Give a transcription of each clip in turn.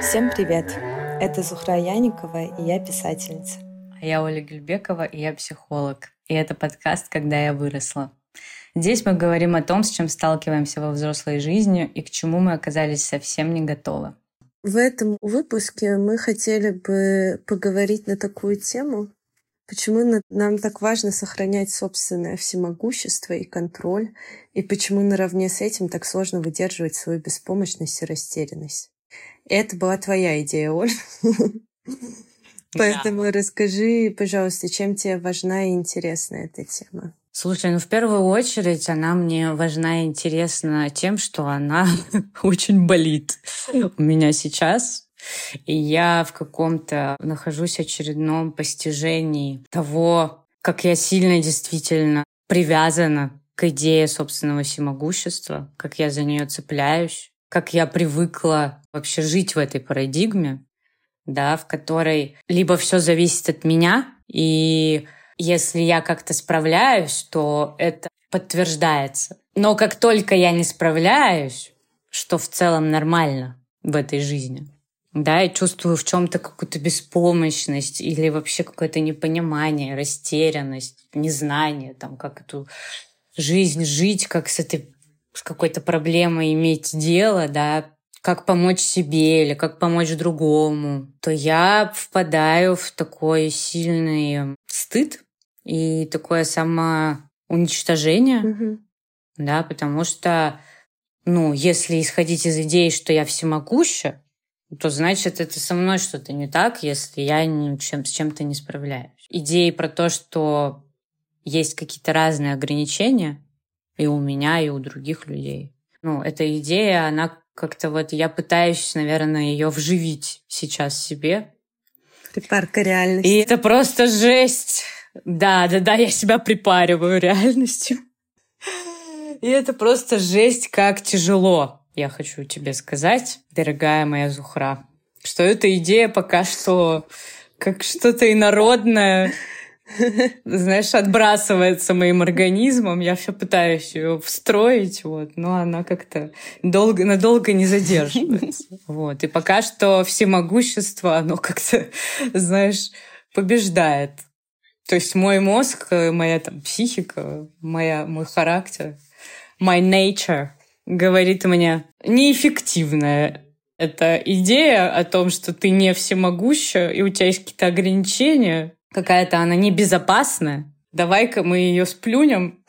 Всем привет! Это Зухра Яникова, и я писательница. А я Оля Гельбекова, и я психолог. И это подкаст «Когда я выросла». Здесь мы говорим о том, с чем сталкиваемся во взрослой жизни и к чему мы оказались совсем не готовы. В этом выпуске мы хотели бы поговорить на такую тему, почему нам так важно сохранять собственное всемогущество и контроль, и почему наравне с этим так сложно выдерживать свою беспомощность и растерянность. Это была твоя идея, Оль. Поэтому расскажи, пожалуйста, чем тебе важна и интересна эта тема? Слушай, ну в первую очередь она мне важна и интересна тем, что она очень болит у меня сейчас. И я в каком-то нахожусь очередном постижении того, как я сильно действительно привязана к идее собственного всемогущества, как я за нее цепляюсь, как я привыкла вообще жить в этой парадигме, да, в которой либо все зависит от меня, и если я как-то справляюсь, то это подтверждается. Но как только я не справляюсь, что в целом нормально в этой жизни, да, и чувствую в чем-то какую-то беспомощность или вообще какое-то непонимание, растерянность, незнание, там, как эту жизнь жить, как с этой с какой-то проблемой иметь дело, да, как помочь себе или как помочь другому, то я впадаю в такой сильный стыд и такое самоуничтожение, mm-hmm. да, потому что, ну, если исходить из идеи, что я всемогуща, то значит это со мной что-то не так, если я ничем, с чем-то не справляюсь. Идеи про то, что есть какие-то разные ограничения, и у меня, и у других людей. Ну, эта идея, она как-то вот я пытаюсь, наверное, ее вживить сейчас себе. Припарка реальности. И это просто жесть. Да, да, да, я себя припариваю реальностью. И это просто жесть, как тяжело. Я хочу тебе сказать, дорогая моя Зухра, что эта идея пока что как что-то инородное, знаешь, отбрасывается моим организмом. Я все пытаюсь ее встроить, вот, но она как-то долго, надолго не задерживается. Вот. И пока что всемогущество, оно как-то, знаешь, побеждает. То есть мой мозг, моя там психика, моя, мой характер, my nature говорит мне неэффективная эта идея о том, что ты не всемогуща, и у тебя есть какие-то ограничения, какая-то она небезопасная. Давай-ка мы ее сплюнем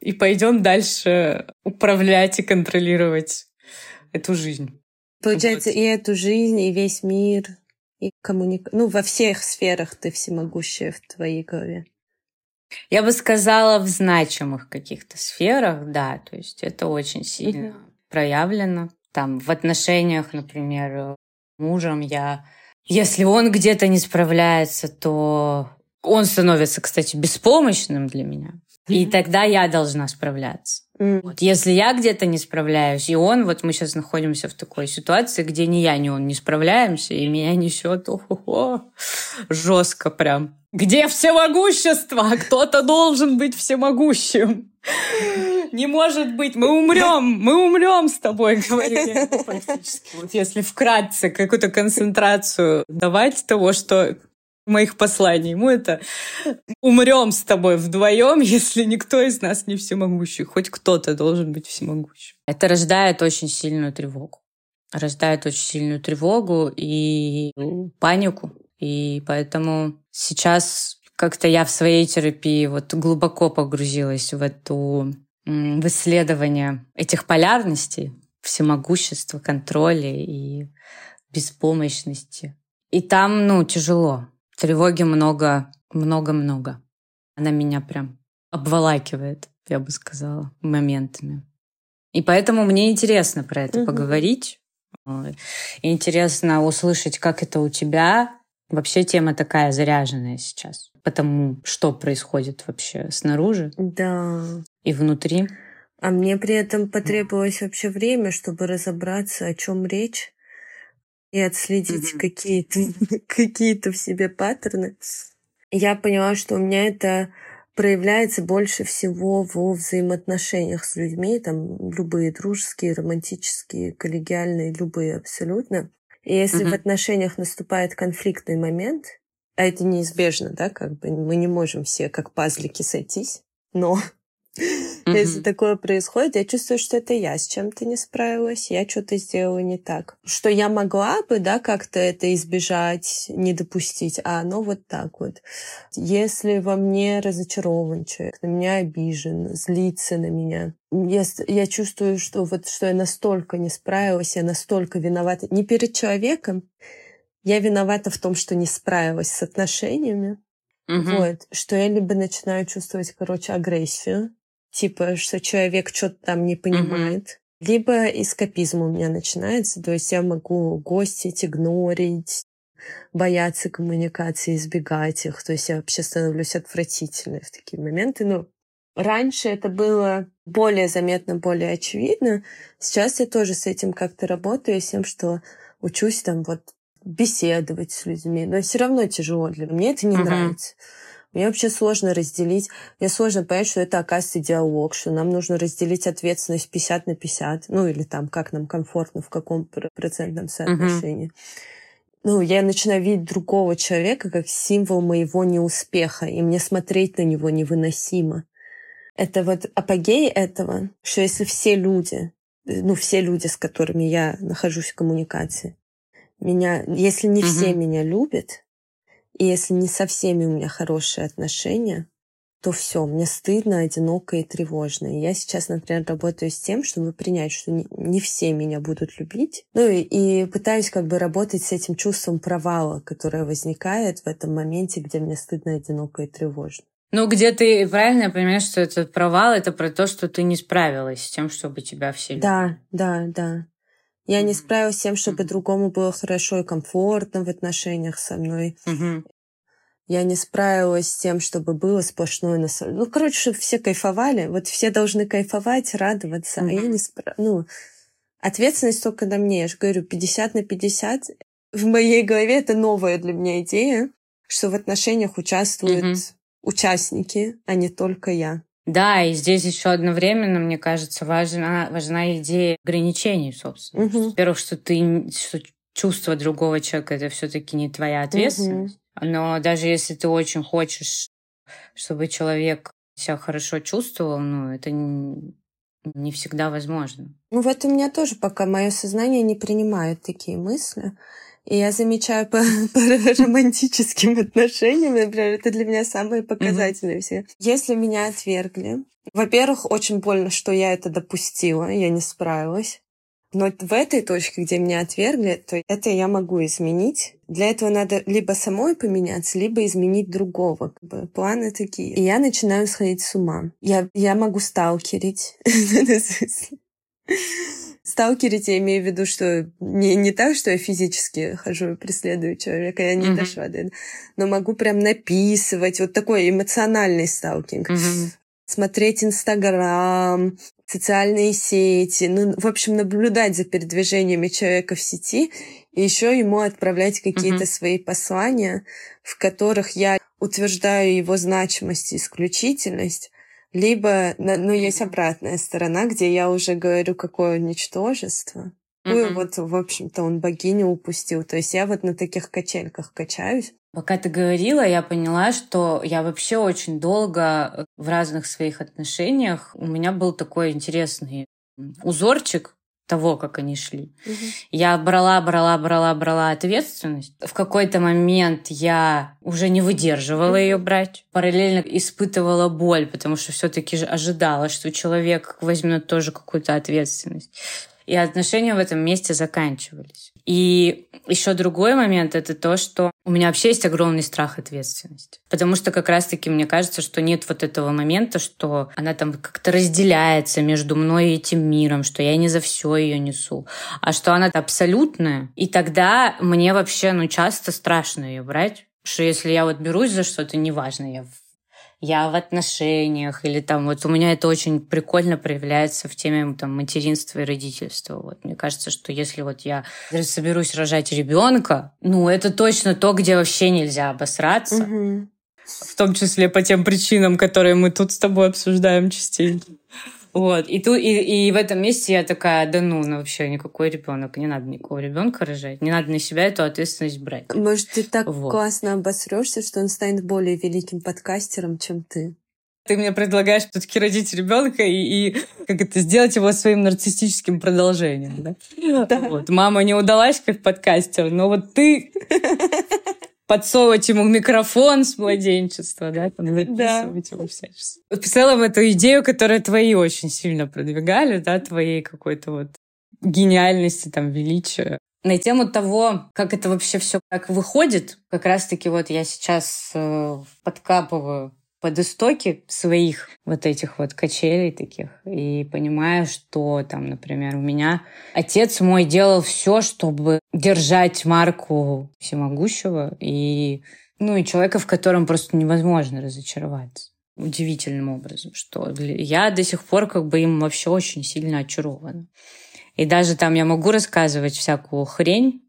и пойдем дальше управлять и контролировать эту жизнь. Получается, вот. и эту жизнь, и весь мир, и коммуник... Ну, во всех сферах ты всемогущая в твоей голове. Я бы сказала, в значимых каких-то сферах, да, то есть это очень сильно mm-hmm. проявлено. Там в отношениях, например, мужем я если он где-то не справляется, то он становится, кстати, беспомощным для меня. И тогда я должна справляться. Mm. Вот. Если я где-то не справляюсь, и он, вот мы сейчас находимся в такой ситуации, где ни я, ни он не справляемся, и меня несет жестко прям. Где всемогущество? Кто-то должен быть всемогущим. Не может быть, мы умрем, мы умрем с тобой, говорили практически. Вот если вкратце какую-то концентрацию давать того, что моих посланий ему это умрем с тобой вдвоем, если никто из нас не всемогущий. Хоть кто-то должен быть всемогущим. Это рождает очень сильную тревогу. Рождает очень сильную тревогу и панику. И поэтому сейчас как-то я в своей терапии вот глубоко погрузилась в эту в исследование этих полярностей, всемогущества, контроля и беспомощности. И там, ну, тяжело. Тревоги много, много-много. Она меня прям обволакивает, я бы сказала, моментами. И поэтому мне интересно про это угу. поговорить. Интересно услышать, как это у тебя. Вообще тема такая заряженная сейчас. Потому что происходит вообще снаружи. Да. И внутри. А мне при этом потребовалось вообще время, чтобы разобраться, о чем речь и отследить mm-hmm. какие-то какие-то в себе паттерны. Я поняла, что у меня это проявляется больше всего во взаимоотношениях с людьми, там любые дружеские, романтические, коллегиальные, любые абсолютно. И если mm-hmm. в отношениях наступает конфликтный момент, а это неизбежно, да, как бы мы не можем все как пазлики сойтись, но Mm-hmm. Если такое происходит, я чувствую, что это я с чем-то не справилась, я что-то сделала не так. Что я могла бы, да, как-то это избежать, не допустить, а оно вот так вот. Если во мне разочарован человек, на меня обижен, злится на меня, я, я чувствую, что вот что я настолько не справилась, я настолько виновата не перед человеком, я виновата в том, что не справилась с отношениями. Угу. Вот, что я либо начинаю чувствовать, короче, агрессию, типа, что человек что-то там не понимает. Mm-hmm. Либо эскапизм у меня начинается, то есть я могу гостить, игнорить, бояться коммуникации, избегать их. То есть я вообще становлюсь отвратительной в такие моменты. Ну, раньше это было более заметно, более очевидно. Сейчас я тоже с этим как-то работаю, с тем, что учусь там вот беседовать с людьми. Но все равно тяжело для меня. Мне это не uh-huh. нравится. Мне вообще сложно разделить, мне сложно понять, что это, оказывается, диалог, что нам нужно разделить ответственность 50 на 50, ну или там, как нам комфортно, в каком процентном соотношении. Uh-huh. Ну, я начинаю видеть другого человека как символ моего неуспеха, и мне смотреть на него невыносимо. Это вот апогей этого, что если все люди, ну, все люди, с которыми я нахожусь в коммуникации, меня, если не uh-huh. все меня любят, и если не со всеми у меня хорошие отношения, то все, мне стыдно, одиноко и тревожно. И я сейчас, например, работаю с тем, чтобы принять, что не, все меня будут любить. Ну и, и пытаюсь как бы работать с этим чувством провала, которое возникает в этом моменте, где мне стыдно, одиноко и тревожно. Ну, где ты правильно понимаешь, что этот провал это про то, что ты не справилась с тем, чтобы тебя все любили. Да, да, да. Я не справилась с тем, чтобы другому было хорошо и комфортно в отношениях со мной. Угу. Я не справилась с тем, чтобы было сплошное наслаждение. Ну, короче, чтобы все кайфовали. Вот все должны кайфовать, радоваться. Угу. А я не справилась. Ну, ответственность только на мне. Я же говорю, 50 на 50. В моей голове это новая для меня идея, что в отношениях участвуют угу. участники, а не только я. Да, и здесь еще одновременно, мне кажется, важна, важна идея ограничений, собственно. Угу. Во-первых, что ты что чувство другого человека это все-таки не твоя ответственность. Угу. Но даже если ты очень хочешь, чтобы человек себя хорошо чувствовал, ну, это не, не всегда возможно. Ну, вот у меня тоже пока мое сознание не принимает такие мысли. И я замечаю по, по романтическим отношениям, например, это для меня самые показательные mm-hmm. все. Если меня отвергли, во-первых, очень больно, что я это допустила, я не справилась. Но в этой точке, где меня отвергли, то это я могу изменить. Для этого надо либо самой поменяться, либо изменить другого. Как бы, планы такие. И я начинаю сходить с ума. Я, я могу сталкерить. Сталкерить я имею в виду, что не, не так, что я физически хожу и преследую человека, я не mm-hmm. дошла до этого. Но могу прям написывать, вот такой эмоциональный сталкинг. Mm-hmm. Смотреть Инстаграм, социальные сети, ну, в общем, наблюдать за передвижениями человека в сети и еще ему отправлять какие-то mm-hmm. свои послания, в которых я утверждаю его значимость и исключительность, либо, ну, есть обратная сторона, где я уже говорю, какое ничтожество. Mm-hmm. вот, в общем-то, он богиню упустил. То есть я вот на таких качельках качаюсь. Пока ты говорила, я поняла, что я вообще очень долго в разных своих отношениях у меня был такой интересный узорчик того, как они шли. Угу. Я брала, брала, брала, брала ответственность. В какой-то момент я уже не выдерживала угу. ее брать. Параллельно испытывала боль, потому что все-таки ожидала, что человек возьмет тоже какую-то ответственность и отношения в этом месте заканчивались. И еще другой момент — это то, что у меня вообще есть огромный страх ответственности. Потому что как раз-таки мне кажется, что нет вот этого момента, что она там как-то разделяется между мной и этим миром, что я не за все ее несу, а что она абсолютная. И тогда мне вообще, ну, часто страшно ее брать, что если я вот берусь за что-то, неважно, я я в отношениях, или там вот у меня это очень прикольно проявляется в теме там материнства и родительства. Вот мне кажется, что если вот я соберусь рожать ребенка, ну это точно то, где вообще нельзя обосраться. Угу. В том числе по тем причинам, которые мы тут с тобой обсуждаем частенько. Вот. И, ту, и, и в этом месте я такая, да ну, ну вообще никакой ребенок, не надо никакого ребенка рожать, не надо на себя эту ответственность брать. Может, ты так вот. классно обосрешься, что он станет более великим подкастером, чем ты. Ты мне предлагаешь все-таки родить ребенка и, и как это сделать его своим нарциссическим продолжением, да? да. Вот. Мама не удалась как подкастер, но вот ты подсовывать ему микрофон с младенчества, да, там записывать да. его всячески. В целом, эту идею, которую твои очень сильно продвигали, да, твоей какой-то вот гениальности, там, величия. На тему того, как это вообще все как выходит, как раз-таки вот я сейчас э, подкапываю под истоки своих вот этих вот качелей таких и понимаю, что там, например, у меня отец мой делал все, чтобы держать марку всемогущего и ну и человека, в котором просто невозможно разочароваться удивительным образом, что я до сих пор как бы им вообще очень сильно очарована. И даже там я могу рассказывать всякую хрень,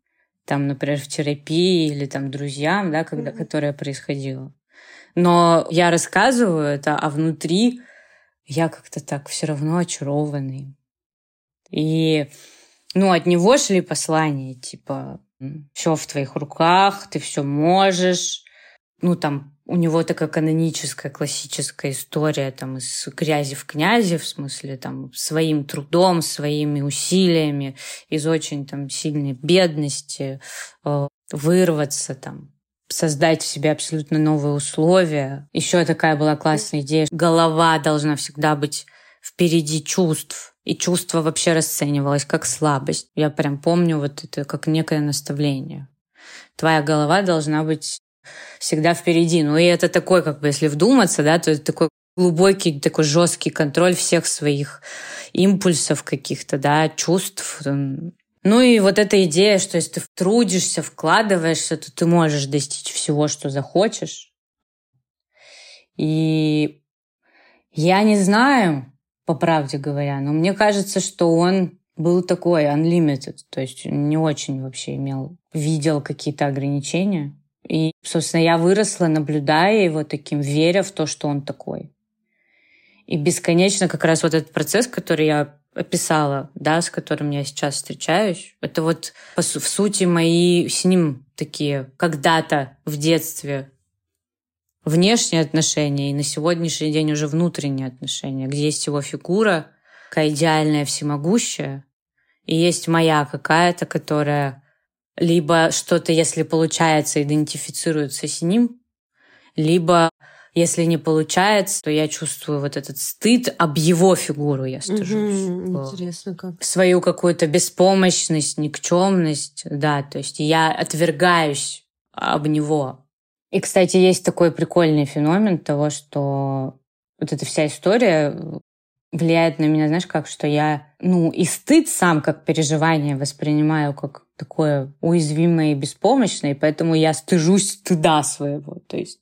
там, например, в терапии или там друзьям, да, когда, mm-hmm. которая происходила. Но я рассказываю это, а внутри я как-то так все равно очарованный. И ну, от него шли послания, типа, все в твоих руках, ты все можешь. Ну, там, у него такая каноническая, классическая история там из грязи в князи, в смысле, там, своим трудом, своими усилиями, из очень там сильной бедности э, вырваться там, создать в себе абсолютно новые условия. Еще такая была классная идея. Голова должна всегда быть впереди чувств. И чувство вообще расценивалось как слабость. Я прям помню вот это как некое наставление. Твоя голова должна быть всегда впереди. Ну и это такой, как бы, если вдуматься, да, то это такой глубокий, такой жесткий контроль всех своих импульсов каких-то, да, чувств, ну и вот эта идея, что если ты трудишься, вкладываешься, то ты можешь достичь всего, что захочешь. И я не знаю, по правде говоря, но мне кажется, что он был такой unlimited, то есть не очень вообще имел, видел какие-то ограничения. И, собственно, я выросла, наблюдая его таким, веря в то, что он такой. И бесконечно как раз вот этот процесс, который я описала, да, с которым я сейчас встречаюсь, это вот в сути мои с ним такие когда-то в детстве внешние отношения и на сегодняшний день уже внутренние отношения, где есть его фигура, такая идеальная, всемогущая, и есть моя какая-то, которая либо что-то, если получается, идентифицируется с ним, либо если не получается, то я чувствую вот этот стыд об его фигуру, я стыжусь. Угу, интересно как. Свою какую-то беспомощность, никчемность, да, то есть я отвергаюсь об него. И, кстати, есть такой прикольный феномен того, что вот эта вся история влияет на меня, знаешь, как, что я, ну, и стыд сам как переживание воспринимаю как такое уязвимое и беспомощное, и поэтому я стыжусь стыда своего. То есть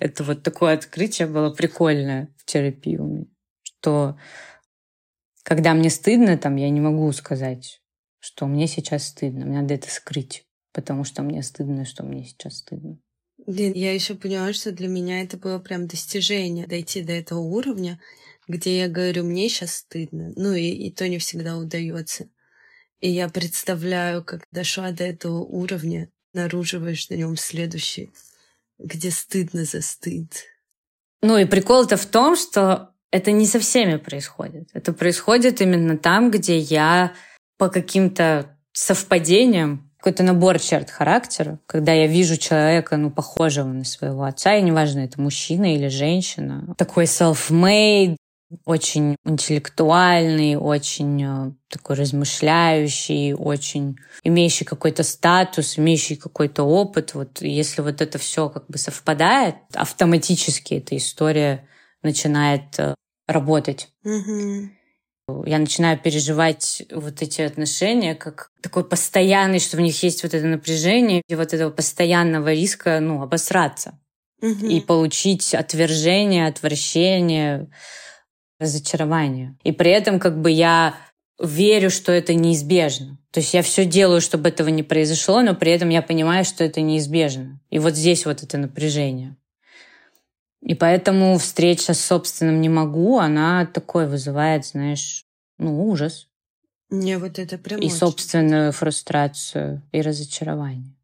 это вот такое открытие было прикольное в терапии у меня, что когда мне стыдно, там, я не могу сказать, что мне сейчас стыдно, мне надо это скрыть, потому что мне стыдно, что мне сейчас стыдно. Блин, я еще поняла, что для меня это было прям достижение, дойти до этого уровня, где я говорю, мне сейчас стыдно. Ну и, и то не всегда удается. И я представляю, как дошла до этого уровня, наруживаешь на нем следующий, где стыдно за стыд. Ну и прикол-то в том, что это не со всеми происходит. Это происходит именно там, где я по каким-то совпадениям какой-то набор черт характера, когда я вижу человека, ну, похожего на своего отца, и неважно, это мужчина или женщина, такой self-made, очень интеллектуальный, очень э, такой размышляющий, очень имеющий какой-то статус, имеющий какой-то опыт. Вот если вот это все как бы совпадает, автоматически эта история начинает э, работать. Mm-hmm. Я начинаю переживать вот эти отношения как такой постоянный, что в них есть вот это напряжение и вот этого постоянного риска, ну, обосраться mm-hmm. и получить отвержение, отвращение, разочарование. И при этом как бы я верю, что это неизбежно. То есть я все делаю, чтобы этого не произошло, но при этом я понимаю, что это неизбежно. И вот здесь вот это напряжение. И поэтому встреча с собственным «не могу», она такой вызывает, знаешь, ну, ужас. Мне вот это прям И собственную фрустрацию, и разочарование.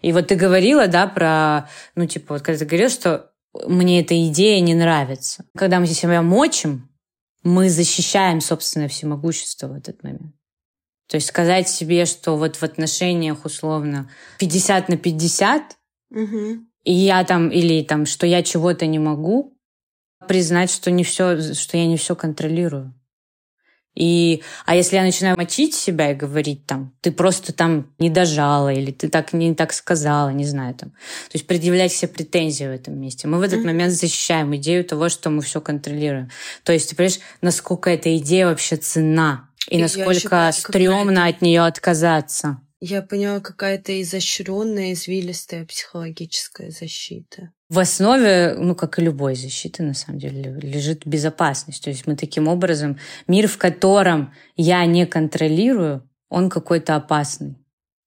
И вот ты говорила, да, про, ну, типа, вот когда ты говорил, что мне эта идея не нравится. Когда мы себя мочим, мы защищаем собственное всемогущество в этот момент. То есть сказать себе, что вот в отношениях условно 50 на 50, угу. и я там, или там, что я чего-то не могу, признать, что не все, что я не все контролирую. И, а если я начинаю мочить себя и говорить там, ты просто там не дожала, или ты так не так сказала, не знаю там. То есть предъявлять все претензии в этом месте. Мы в этот mm-hmm. момент защищаем идею того, что мы все контролируем. То есть ты понимаешь, насколько эта идея вообще цена, и, и насколько стрёмно от нее отказаться. Я поняла, какая-то изощренная, извилистая психологическая защита. В основе, ну, как и любой защиты, на самом деле, лежит безопасность. То есть мы таким образом, мир, в котором я не контролирую, он какой-то опасный.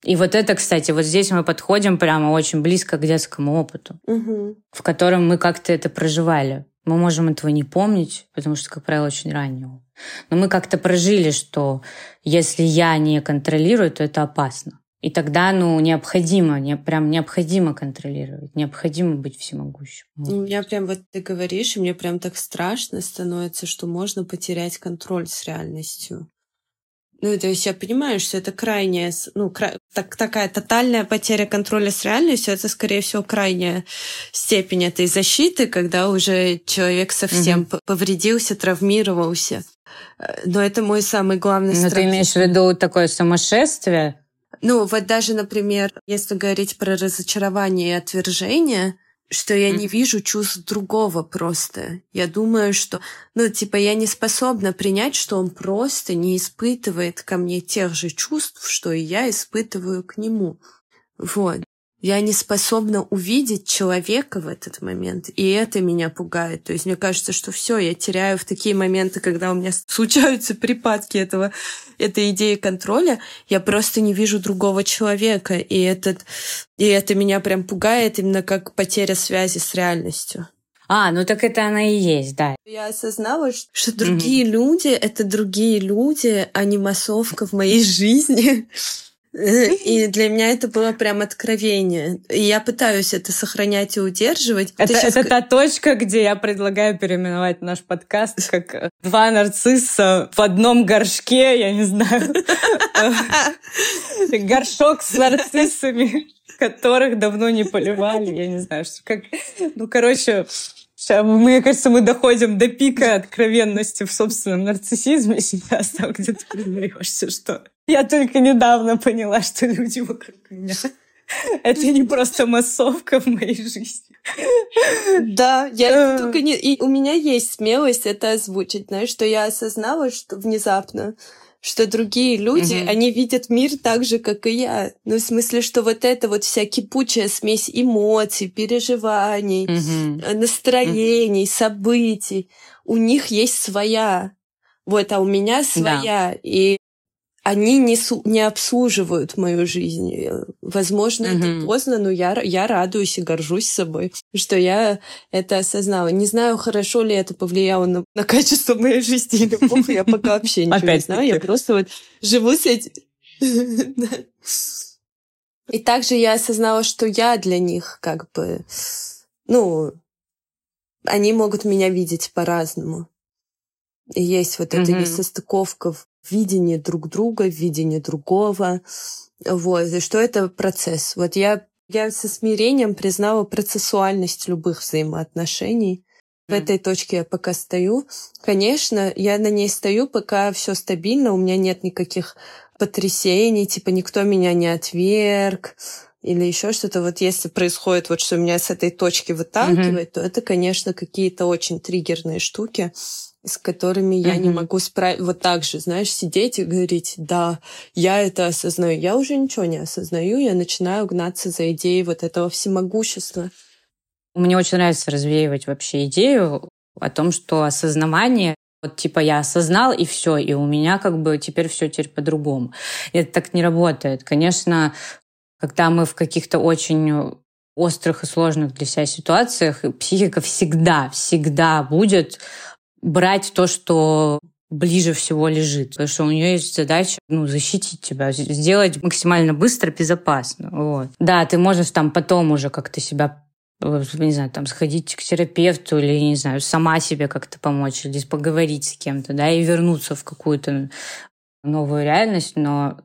И вот это, кстати, вот здесь мы подходим прямо очень близко к детскому опыту, угу. в котором мы как-то это проживали. Мы можем этого не помнить, потому что, как правило, очень раннего. Но мы как-то прожили, что если я не контролирую, то это опасно. И тогда, ну, необходимо, не, прям необходимо контролировать, необходимо быть всемогущим. У меня прям вот ты говоришь, и мне прям так страшно становится, что можно потерять контроль с реальностью. Ну, то есть я понимаю, что это крайняя, ну, кра... так, такая тотальная потеря контроля с реальностью, это, скорее всего, крайняя степень этой защиты, когда уже человек совсем mm-hmm. повредился, травмировался. Э, но это мой самый главный Но страх. ты имеешь в виду такое сумасшествие? Ну, вот даже, например, если говорить про разочарование и отвержение, что я не вижу чувств другого просто. Я думаю, что, ну, типа, я не способна принять, что он просто не испытывает ко мне тех же чувств, что и я испытываю к нему. Вот. Я не способна увидеть человека в этот момент, и это меня пугает. То есть мне кажется, что все, я теряю в такие моменты, когда у меня случаются припадки этого, этой идеи контроля, я просто не вижу другого человека, и, этот, и это меня прям пугает именно как потеря связи с реальностью. А, ну так это она и есть, да. Я осознала, что другие mm-hmm. люди — это другие люди, а не массовка в моей жизни. И для меня это было прям откровение. И я пытаюсь это сохранять и удерживать. Это, сейчас... это та точка, где я предлагаю переименовать наш подкаст как «Два нарцисса в одном горшке», я не знаю. Горшок с нарциссами, которых давно не поливали, я не знаю, что как... Ну, короче, Сейчас, мне кажется, мы доходим до пика откровенности в собственном нарциссизме сейчас, там, где ты признаешься, что я только недавно поняла, что люди вокруг меня это не просто массовка в моей жизни. Да, я только не... И у меня есть смелость это озвучить, знаешь, что я осознала, что внезапно, что другие люди, mm-hmm. они видят мир так же, как и я. Ну, в смысле, что вот это вот вся кипучая смесь эмоций, переживаний, mm-hmm. настроений, mm-hmm. событий, у них есть своя. Вот, а у меня своя. Да. И они не, су- не обслуживают мою жизнь. Возможно, mm-hmm. это поздно, но я, я радуюсь и горжусь собой, что я это осознала. Не знаю, хорошо ли это повлияло на, на качество моей жизни или плохо, я пока вообще ничего не знаю. Я просто вот живу с этим. И также я осознала, что я для них как бы, ну, они могут меня видеть по-разному. И есть вот эта несостыковка в видении друг друга, в видении другого. Вот. И что это процесс. Вот я, я со смирением признала процессуальность любых взаимоотношений. В этой точке я пока стою. Конечно, я на ней стою, пока все стабильно, у меня нет никаких потрясений, типа никто меня не отверг или еще что-то. Вот если происходит вот что меня с этой точки выталкивает, mm-hmm. то это, конечно, какие-то очень триггерные штуки с которыми я mm-hmm. не могу справиться. Вот так же, знаешь, сидеть и говорить, да, я это осознаю. Я уже ничего не осознаю, я начинаю гнаться за идеей вот этого всемогущества. Мне очень нравится развеивать вообще идею о том, что осознавание вот типа я осознал и все, и у меня как бы теперь все теперь по-другому. Это так не работает. Конечно, когда мы в каких-то очень острых и сложных для себя ситуациях психика всегда, всегда будет брать то, что ближе всего лежит. Потому что у нее есть задача ну, защитить тебя, сделать максимально быстро, безопасно. Вот. Да, ты можешь там потом уже как-то себя не знаю, там, сходить к терапевту или, не знаю, сама себе как-то помочь или поговорить с кем-то, да, и вернуться в какую-то новую реальность, но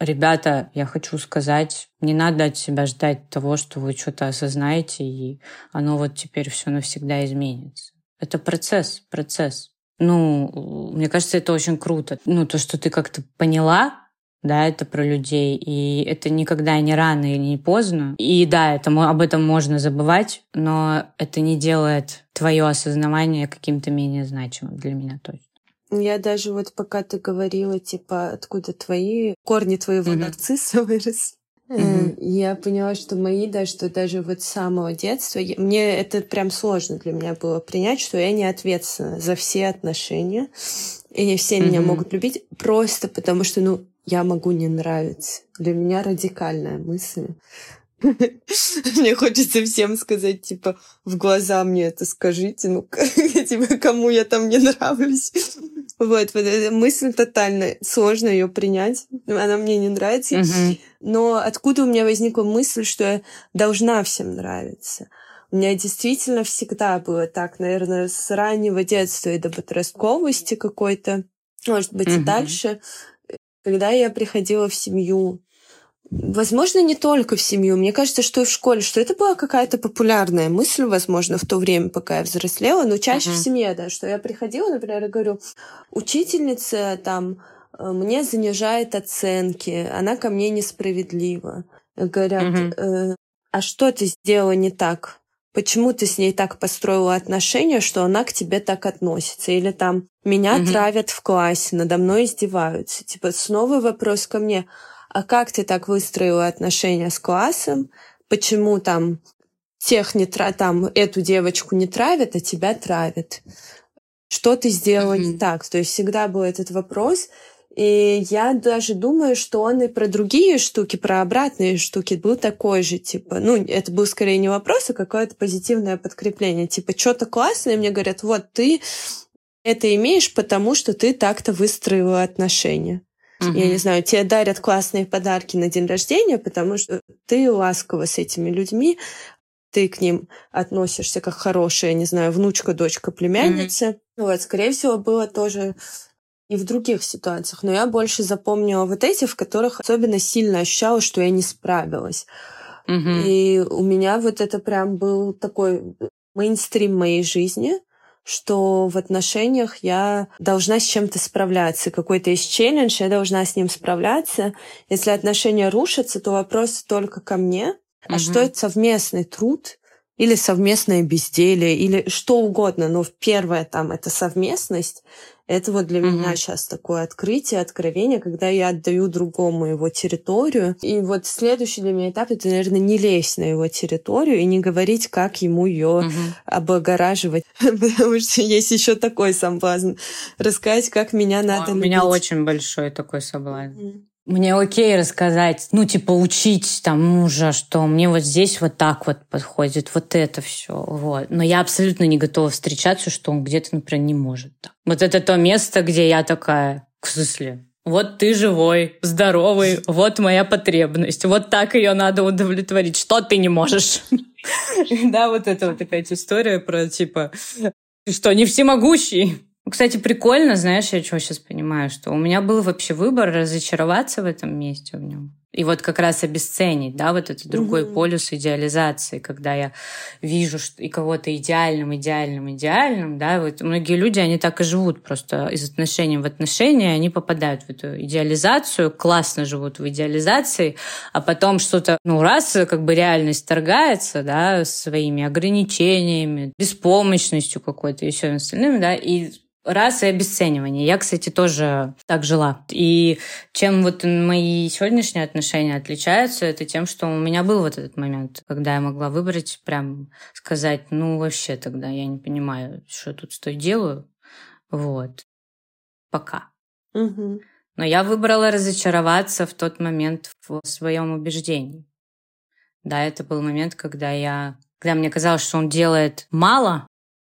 Ребята, я хочу сказать, не надо от себя ждать того, что вы что-то осознаете, и оно вот теперь все навсегда изменится. Это процесс, процесс. Ну, мне кажется, это очень круто. Ну, то, что ты как-то поняла, да, это про людей, и это никогда не рано или не поздно. И да, это, об этом можно забывать, но это не делает твое осознавание каким-то менее значимым для меня точно. Я даже вот пока ты говорила, типа, откуда твои корни твоего mm-hmm. нарцисса выросли, Mm-hmm. Я поняла, что мои, да, что даже вот с самого детства, я, мне это прям сложно для меня было принять, что я не ответственна за все отношения, и не все mm-hmm. меня могут любить, просто потому что, ну, я могу не нравиться. Для меня радикальная мысль. Мне хочется всем сказать, типа, в глаза мне это скажите, ну, типа, кому я там не нравлюсь. Вот, вот эта мысль тотально, сложно ее принять, она мне не нравится. Mm-hmm. Но откуда у меня возникла мысль, что я должна всем нравиться? У меня действительно всегда было так, наверное, с раннего детства и до подростковости какой-то, может быть, mm-hmm. и дальше. Когда я приходила в семью, Возможно, не только в семью. Мне кажется, что и в школе, что это была какая-то популярная мысль, возможно, в то время, пока я взрослела, но чаще uh-huh. в семье, да, что я приходила, например, и говорю, учительница там э, мне занижает оценки, она ко мне несправедлива. Говорят, uh-huh. э, а что ты сделала не так? Почему ты с ней так построила отношения, что она к тебе так относится? Или там меня uh-huh. травят в классе, надо мной издеваются. Типа снова вопрос ко мне а как ты так выстроила отношения с классом, почему там тех не тра там эту девочку не травят, а тебя травят. Что ты сделала mm-hmm. не так? То есть всегда был этот вопрос. И я даже думаю, что он и про другие штуки, про обратные штуки был такой же, типа, ну, это был скорее не вопрос, а какое-то позитивное подкрепление. Типа, что-то классное, мне говорят, вот ты это имеешь, потому что ты так-то выстроила отношения. Угу. Я не знаю, тебе дарят классные подарки на день рождения, потому что ты ласково с этими людьми, ты к ним относишься как хорошая, не знаю, внучка, дочка, племянница. mm Вот, скорее всего, было тоже и в других ситуациях. Но я больше запомнила вот эти, в которых особенно сильно ощущала, что я не справилась. mm И у меня вот это прям был такой мейнстрим моей жизни что в отношениях я должна с чем-то справляться. Какой-то есть челлендж, я должна с ним справляться. Если отношения рушатся, то вопрос только ко мне. А угу. что это совместный труд? или совместное безделие, или что угодно. Но первое там это совместность, это вот для mm-hmm. меня сейчас такое открытие, откровение, когда я отдаю другому его территорию. И вот следующий для меня этап это, наверное, не лезть на его территорию и не говорить, как ему ее mm-hmm. облагораживать. Потому что есть еще такой соблазн. Рассказать, как меня надо У меня очень большой такой соблазн. Мне окей рассказать, ну, типа, учить там мужа, что мне вот здесь вот так вот подходит, вот это все, вот. Но я абсолютно не готова встречаться, что он где-то, например, не может. Вот это то место, где я такая, в смысле, вот ты живой, здоровый, вот моя потребность, вот так ее надо удовлетворить, что ты не можешь. Да, вот это вот опять история про, типа, что, не всемогущий? Кстати, прикольно, знаешь, я что сейчас понимаю, что у меня был вообще выбор разочароваться в этом месте в нем. И вот как раз обесценить, да, вот этот другой угу. полюс идеализации, когда я вижу что и кого-то идеальным, идеальным, идеальным, да, вот многие люди, они так и живут просто из отношений в отношения, они попадают в эту идеализацию, классно живут в идеализации, а потом что-то, ну, раз как бы реальность торгается, да, своими ограничениями, беспомощностью какой-то и всем остальным, да, и раз и обесценивание. Я, кстати, тоже так жила. И чем вот мои сегодняшние отношения отличаются, это тем, что у меня был вот этот момент, когда я могла выбрать, прям сказать, ну, вообще тогда я не понимаю, что тут с той делаю. Вот. Пока. Угу. Но я выбрала разочароваться в тот момент в своем убеждении. Да, это был момент, когда я... Когда мне казалось, что он делает мало,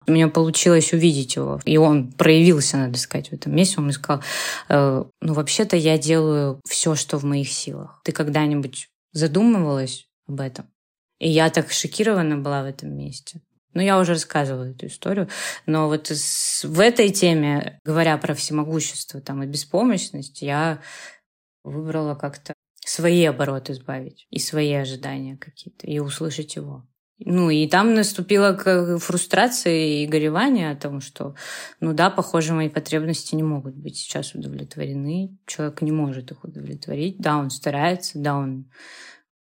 у меня получилось увидеть его. И он проявился, надо сказать, в этом месте. Он мне сказал, э, ну, вообще-то я делаю все, что в моих силах. Ты когда-нибудь задумывалась об этом? И я так шокирована была в этом месте. Ну, я уже рассказывала эту историю. Но вот в этой теме, говоря про всемогущество там, и беспомощность, я выбрала как-то свои обороты избавить и свои ожидания какие-то, и услышать его. Ну, и там наступила фрустрация и горевание о том, что, ну да, похоже, мои потребности не могут быть сейчас удовлетворены. Человек не может их удовлетворить. Да, он старается, да, он...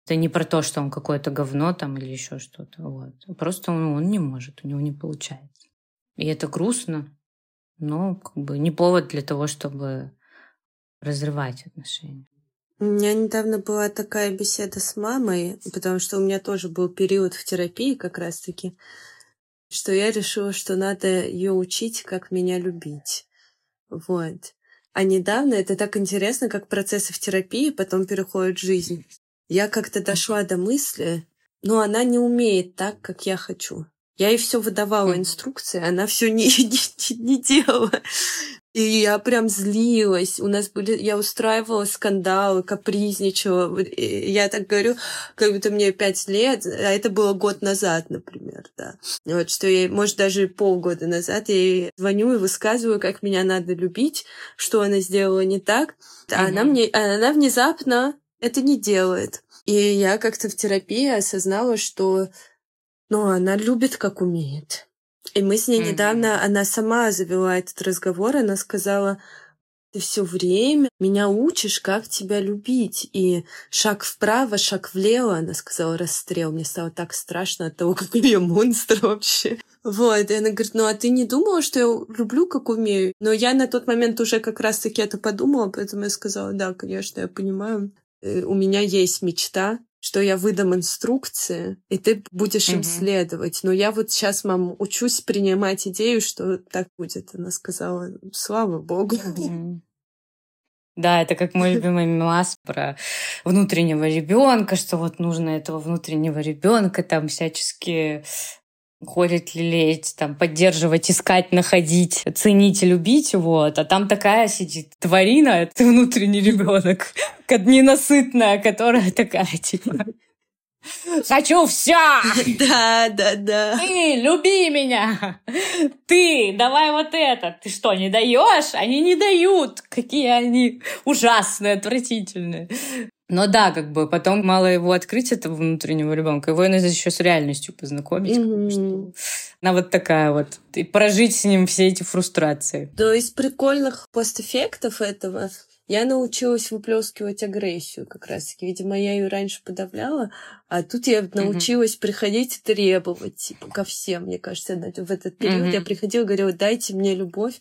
Это не про то, что он какое-то говно там или еще что-то. Вот. Просто он, он не может, у него не получается. И это грустно, но как бы не повод для того, чтобы разрывать отношения. У меня недавно была такая беседа с мамой, потому что у меня тоже был период в терапии как раз-таки, что я решила, что надо ее учить, как меня любить. Вот. А недавно это так интересно, как процессы в терапии потом переходят в жизнь. Я как-то дошла до мысли, но она не умеет так, как я хочу. Я ей все выдавала инструкции, она все не, не, не делала. И я прям злилась. У нас были... Я устраивала скандалы, капризничала. Я так говорю, как будто мне пять лет, а это было год назад, например, да. Вот что я, может, даже полгода назад я ей звоню и высказываю, как меня надо любить, что она сделала не так. А mm-hmm. она мне... Она внезапно это не делает. И я как-то в терапии осознала, что ну, она любит, как умеет. И мы с ней mm-hmm. недавно, она сама завела этот разговор, она сказала, ты все время меня учишь, как тебя любить. И шаг вправо, шаг влево, она сказала, расстрел. Мне стало так страшно от того, какой я монстр вообще. Вот, и она говорит, ну а ты не думала, что я люблю, как умею? Но я на тот момент уже как раз-таки это подумала, поэтому я сказала, да, конечно, я понимаю. Э, у меня есть мечта что я выдам инструкции, и ты будешь им mm-hmm. следовать. Но я вот сейчас, мам, учусь принимать идею, что так будет. Она сказала, слава богу. Mm-hmm. Да, это как мой любимый мемас про внутреннего ребенка, что вот нужно этого внутреннего ребенка там всячески ходить, лелеять, там, поддерживать, искать, находить, ценить и любить, вот. А там такая сидит тварина, это внутренний ребенок, ненасытная, которая такая, типа, Хочу все! Да, да, да. Ты люби меня! Ты, давай вот это! Ты что, не даешь? Они не дают! Какие они ужасные, отвратительные. Но да, как бы потом мало его открыть, этого внутреннего ребенка, его надо еще с реальностью познакомить. Mm-hmm. Что она вот такая вот. И прожить с ним все эти фрустрации. Да, из прикольных постэффектов этого я научилась выплескивать агрессию как раз-таки. Видимо, я ее раньше подавляла, а тут я научилась mm-hmm. приходить и требовать, типа, ко всем. Мне кажется, в этот период mm-hmm. я приходила и говорила, дайте мне любовь,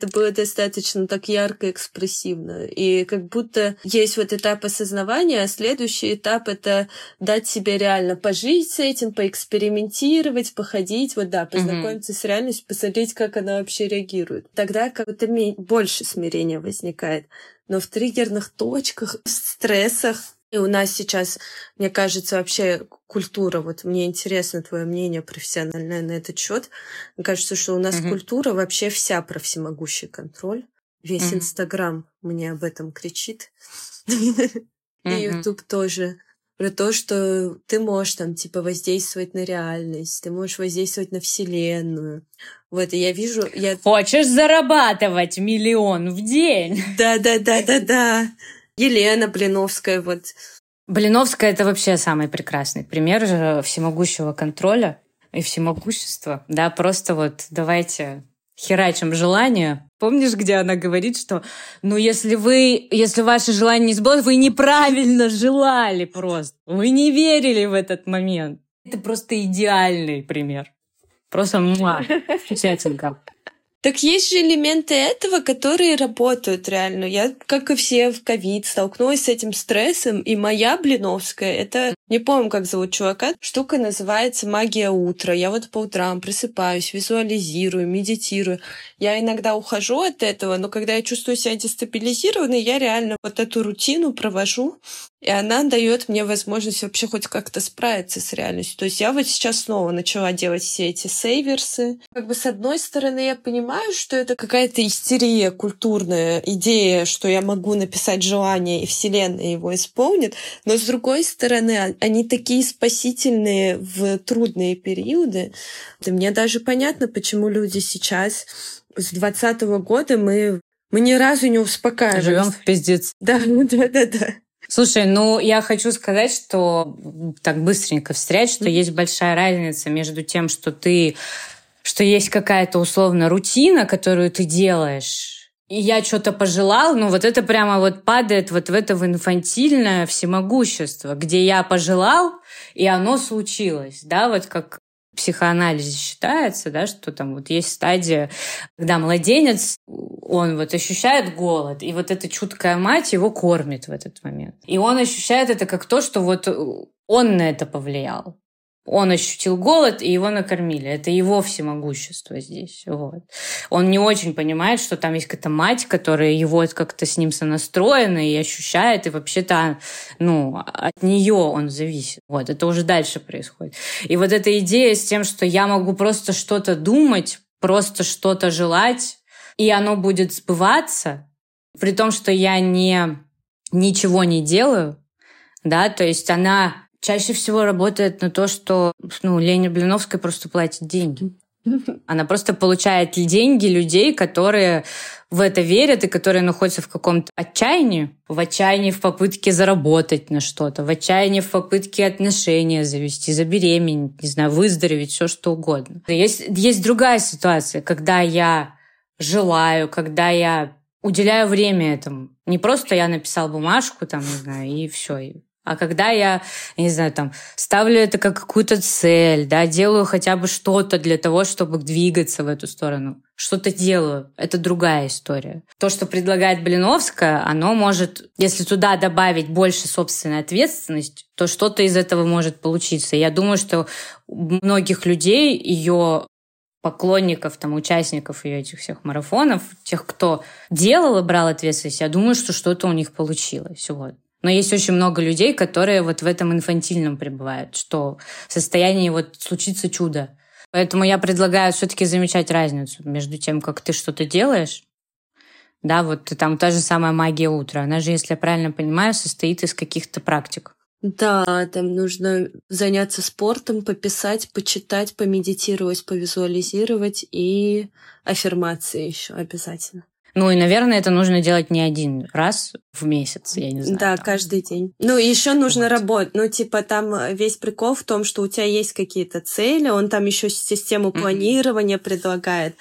это было достаточно так ярко, экспрессивно. И как будто есть вот этап осознавания, а следующий этап — это дать себе реально пожить с этим, поэкспериментировать, походить, вот да, познакомиться mm-hmm. с реальностью, посмотреть, как она вообще реагирует. Тогда как-то больше смирения возникает. Но в триггерных точках, в стрессах и у нас сейчас, мне кажется, вообще культура, вот мне интересно твое мнение профессиональное на этот счет. Мне кажется, что у нас mm-hmm. культура вообще вся про всемогущий контроль. Весь Инстаграм mm-hmm. мне об этом кричит. И Ютуб тоже. Про то, что ты можешь там, типа, воздействовать на реальность, ты можешь воздействовать на Вселенную. Вот, и я вижу... Я... Хочешь зарабатывать миллион в день? Да-да-да-да-да. Елена Блиновская, вот. Блиновская — это вообще самый прекрасный пример же всемогущего контроля и всемогущества. Да, просто вот давайте херачим желание. Помнишь, где она говорит, что ну если вы, если ваше желание не сбылось, вы неправильно желали просто. Вы не верили в этот момент. Это просто идеальный пример. Просто муа, замечательно. Так есть же элементы этого, которые работают реально. Я, как и все в ковид, столкнулась с этим стрессом, и моя Блиновская — это Не помню, как зовут чувака. Штука называется «Магия утра». Я вот по утрам просыпаюсь, визуализирую, медитирую. Я иногда ухожу от этого, но когда я чувствую себя дестабилизированной, я реально вот эту рутину провожу, и она дает мне возможность вообще хоть как-то справиться с реальностью. То есть я вот сейчас снова начала делать все эти сейверсы. Как бы с одной стороны я понимаю, что это какая-то истерия культурная идея, что я могу написать желание, и Вселенная его исполнит. Но с другой стороны, а, они такие спасительные в трудные периоды. И мне даже понятно, почему люди сейчас с двадцатого года мы мы ни разу не успокаивались. Живем в пиздец. Да, да, да, да. Слушай, ну я хочу сказать, что так быстренько встрять, что есть большая разница между тем, что ты, что есть какая-то условно рутина, которую ты делаешь, и я что-то пожелал, ну вот это прямо вот падает вот в это в инфантильное всемогущество, где я пожелал, и оно случилось, да, вот как психоанализе считается, да, что там вот есть стадия, когда младенец, он вот ощущает голод, и вот эта чуткая мать его кормит в этот момент. И он ощущает это как то, что вот он на это повлиял он ощутил голод, и его накормили. Это его всемогущество здесь. Вот. Он не очень понимает, что там есть какая-то мать, которая его как-то с ним сонастроена и ощущает, и вообще-то ну, от нее он зависит. Вот. Это уже дальше происходит. И вот эта идея с тем, что я могу просто что-то думать, просто что-то желать, и оно будет сбываться, при том, что я не, ничего не делаю, да, то есть она чаще всего работает на то, что ну, Леня Блиновская просто платит деньги. Она просто получает деньги людей, которые в это верят и которые находятся в каком-то отчаянии. В отчаянии в попытке заработать на что-то, в отчаянии в попытке отношения завести, забеременеть, не знаю, выздороветь, все что угодно. Есть, есть другая ситуация, когда я желаю, когда я уделяю время этому. Не просто я написал бумажку, там, не знаю, и все, а когда я, не знаю, там, ставлю это как какую-то цель, да, делаю хотя бы что-то для того, чтобы двигаться в эту сторону, что-то делаю, это другая история. То, что предлагает Блиновская, оно может, если туда добавить больше собственной ответственности, то что-то из этого может получиться. Я думаю, что у многих людей ее поклонников, там, участников ее этих всех марафонов, тех, кто делал и брал ответственность, я думаю, что что-то у них получилось. Вот. Но есть очень много людей, которые вот в этом инфантильном пребывают, что в состоянии вот случится чудо. Поэтому я предлагаю все-таки замечать разницу между тем, как ты что-то делаешь, да, вот там та же самая магия утра. Она же, если я правильно понимаю, состоит из каких-то практик. Да, там нужно заняться спортом, пописать, почитать, помедитировать, повизуализировать и аффирмации еще обязательно. Ну и, наверное, это нужно делать не один раз в месяц, я не знаю. Да, там. каждый день. Ну, еще нужно вот. работать. Ну, типа, там весь прикол в том, что у тебя есть какие-то цели, он там еще систему планирования mm-hmm. предлагает.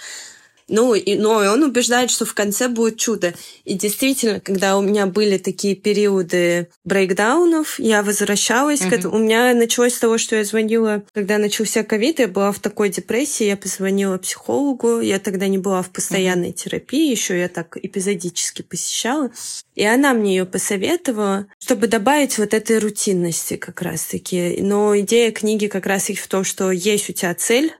Ну, и, но он убеждает, что в конце будет чудо. И действительно, когда у меня были такие периоды брейкдаунов, я возвращалась mm-hmm. к этому. У меня началось с того, что я звонила, когда начался ковид, я была в такой депрессии, я позвонила психологу, я тогда не была в постоянной mm-hmm. терапии, еще я так эпизодически посещала. И она мне ее посоветовала, чтобы добавить вот этой рутинности как раз-таки. Но идея книги как раз и в том, что есть у тебя цель,